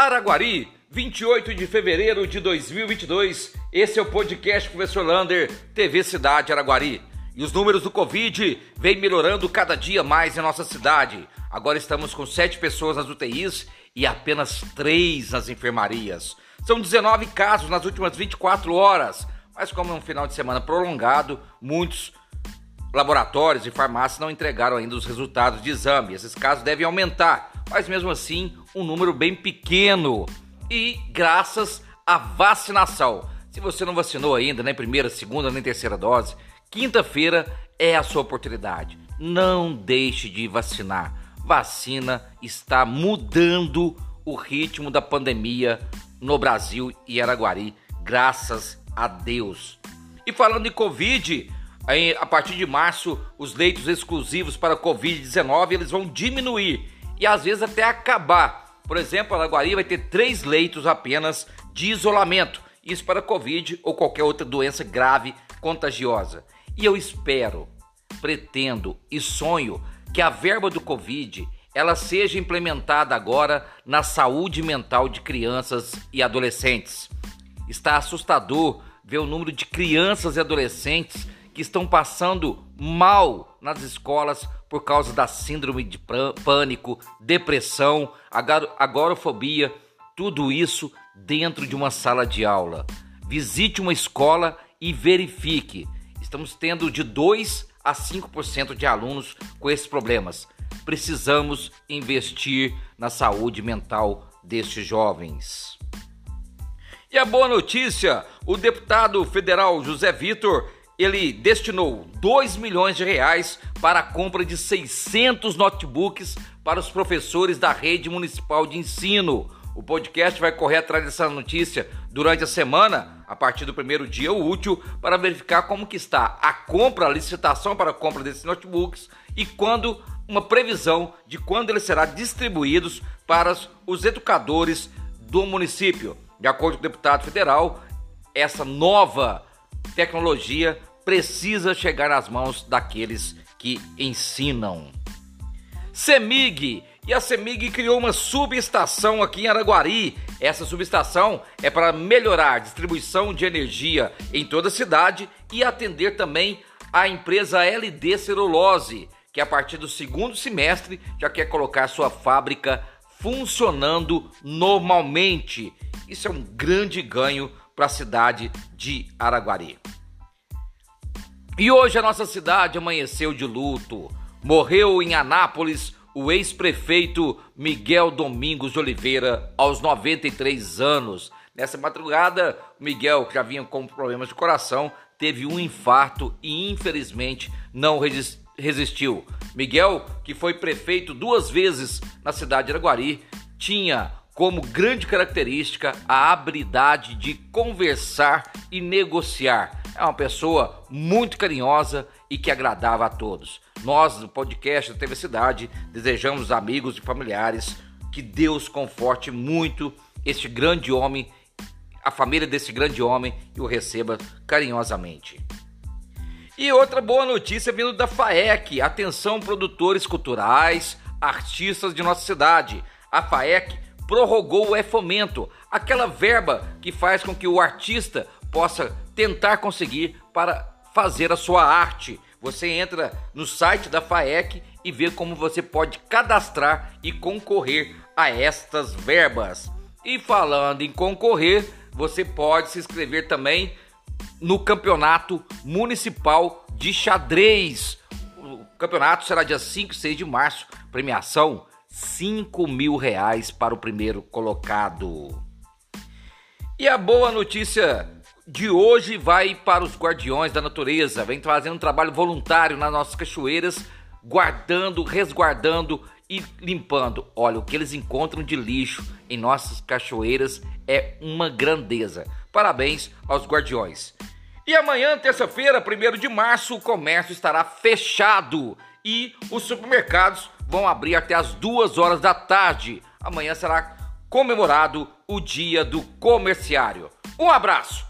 Araguari, 28 de fevereiro de 2022. Esse é o podcast Professor Lander, TV Cidade Araguari. E os números do Covid vêm melhorando cada dia mais em nossa cidade. Agora estamos com 7 pessoas nas UTIs e apenas 3 nas enfermarias. São 19 casos nas últimas 24 horas. Mas como é um final de semana prolongado, muitos laboratórios e farmácias não entregaram ainda os resultados de exame. Esses casos devem aumentar, mas mesmo assim, um número bem pequeno. E graças à vacinação. Se você não vacinou ainda, nem primeira, segunda, nem terceira dose, quinta-feira é a sua oportunidade. Não deixe de vacinar. Vacina está mudando o ritmo da pandemia no Brasil e Araguari, graças a Deus. E falando em Covid, a partir de março, os leitos exclusivos para Covid-19 eles vão diminuir e às vezes até acabar. Por exemplo, a Lagoaria vai ter três leitos apenas de isolamento. Isso para Covid ou qualquer outra doença grave contagiosa. E eu espero, pretendo e sonho que a verba do Covid ela seja implementada agora na saúde mental de crianças e adolescentes. Está assustador ver o número de crianças e adolescentes que estão passando mal nas escolas por causa da síndrome de pânico, depressão, agorafobia, tudo isso dentro de uma sala de aula. Visite uma escola e verifique. Estamos tendo de 2 a 5% de alunos com esses problemas. Precisamos investir na saúde mental destes jovens. E a boa notícia: o deputado federal José Vitor ele destinou 2 milhões de reais para a compra de 600 notebooks para os professores da rede municipal de ensino. O podcast vai correr atrás dessa notícia durante a semana, a partir do primeiro dia útil, para verificar como que está a compra, a licitação para a compra desses notebooks e quando uma previsão de quando eles serão distribuídos para os educadores do município. De acordo com o deputado federal, essa nova tecnologia precisa chegar nas mãos daqueles que ensinam. CEMIG e a CEMIG criou uma subestação aqui em Araguari. Essa subestação é para melhorar a distribuição de energia em toda a cidade e atender também a empresa LD Celulose, que a partir do segundo semestre já quer colocar sua fábrica funcionando normalmente. Isso é um grande ganho para a cidade de Araguari. E hoje a nossa cidade amanheceu de luto. Morreu em Anápolis o ex-prefeito Miguel Domingos de Oliveira, aos 93 anos. Nessa madrugada, Miguel, que já vinha com problemas de coração, teve um infarto e infelizmente não resistiu. Miguel, que foi prefeito duas vezes na cidade de Araguari, tinha como grande característica a habilidade de conversar e negociar é uma pessoa muito carinhosa e que agradava a todos. Nós, do podcast da TV Cidade, desejamos amigos e familiares que Deus conforte muito este grande homem, a família desse grande homem e o receba carinhosamente. E outra boa notícia vindo da FAEC. Atenção, produtores culturais, artistas de nossa cidade. A FAEC prorrogou o E-Fomento, aquela verba que faz com que o artista possa tentar conseguir para fazer a sua arte. Você entra no site da FAEC e vê como você pode cadastrar e concorrer a estas verbas. E falando em concorrer, você pode se inscrever também no Campeonato Municipal de Xadrez. O campeonato será dia 5 e 6 de março. Premiação 5 mil reais para o primeiro colocado. E a boa notícia de hoje vai para os guardiões da natureza. Vem fazendo um trabalho voluntário nas nossas cachoeiras, guardando, resguardando e limpando. Olha, o que eles encontram de lixo em nossas cachoeiras é uma grandeza. Parabéns aos guardiões. E amanhã, terça-feira, 1 de março, o comércio estará fechado e os supermercados vão abrir até as 2 horas da tarde. Amanhã será comemorado o Dia do Comerciário. Um abraço!